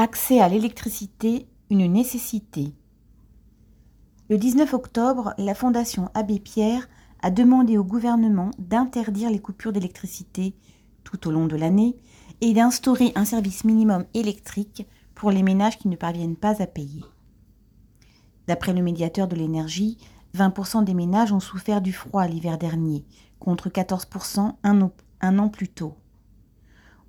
Accès à l'électricité, une nécessité. Le 19 octobre, la Fondation Abbé Pierre a demandé au gouvernement d'interdire les coupures d'électricité tout au long de l'année et d'instaurer un service minimum électrique pour les ménages qui ne parviennent pas à payer. D'après le médiateur de l'énergie, 20% des ménages ont souffert du froid l'hiver dernier, contre 14% un, an plus tôt.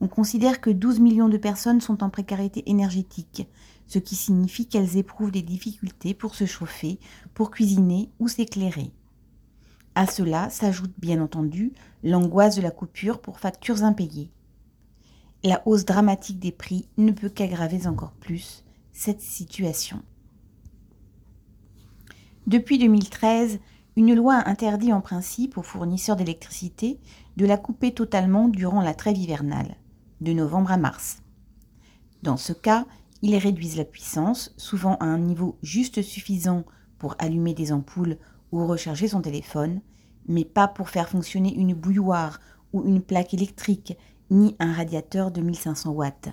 On considère que 12 millions de personnes sont en précarité énergétique, ce qui signifie qu'elles éprouvent des difficultés pour se chauffer, pour cuisiner ou s'éclairer. À cela s'ajoute bien entendu l'angoisse de la coupure pour factures impayées. La hausse dramatique des prix ne peut qu'aggraver encore plus cette situation. Depuis 2013, une loi interdit en principe aux fournisseurs d'électricité de la couper totalement durant la trêve hivernale de novembre à mars. Dans ce cas, ils réduisent la puissance, souvent à un niveau juste suffisant pour allumer des ampoules ou recharger son téléphone, mais pas pour faire fonctionner une bouilloire ou une plaque électrique, ni un radiateur de 1500 watts.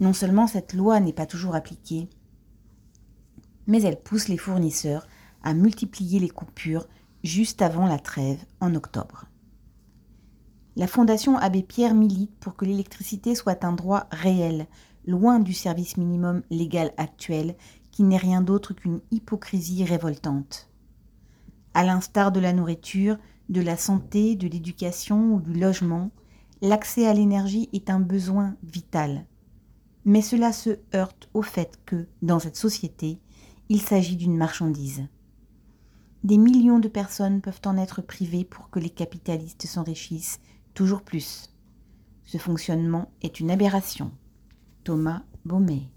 Non seulement cette loi n'est pas toujours appliquée, mais elle pousse les fournisseurs à multiplier les coupures juste avant la trêve en octobre. La Fondation Abbé Pierre milite pour que l'électricité soit un droit réel, loin du service minimum légal actuel, qui n'est rien d'autre qu'une hypocrisie révoltante. À l'instar de la nourriture, de la santé, de l'éducation ou du logement, l'accès à l'énergie est un besoin vital. Mais cela se heurte au fait que, dans cette société, il s'agit d'une marchandise. Des millions de personnes peuvent en être privées pour que les capitalistes s'enrichissent toujours plus. Ce fonctionnement est une aberration. Thomas Baumet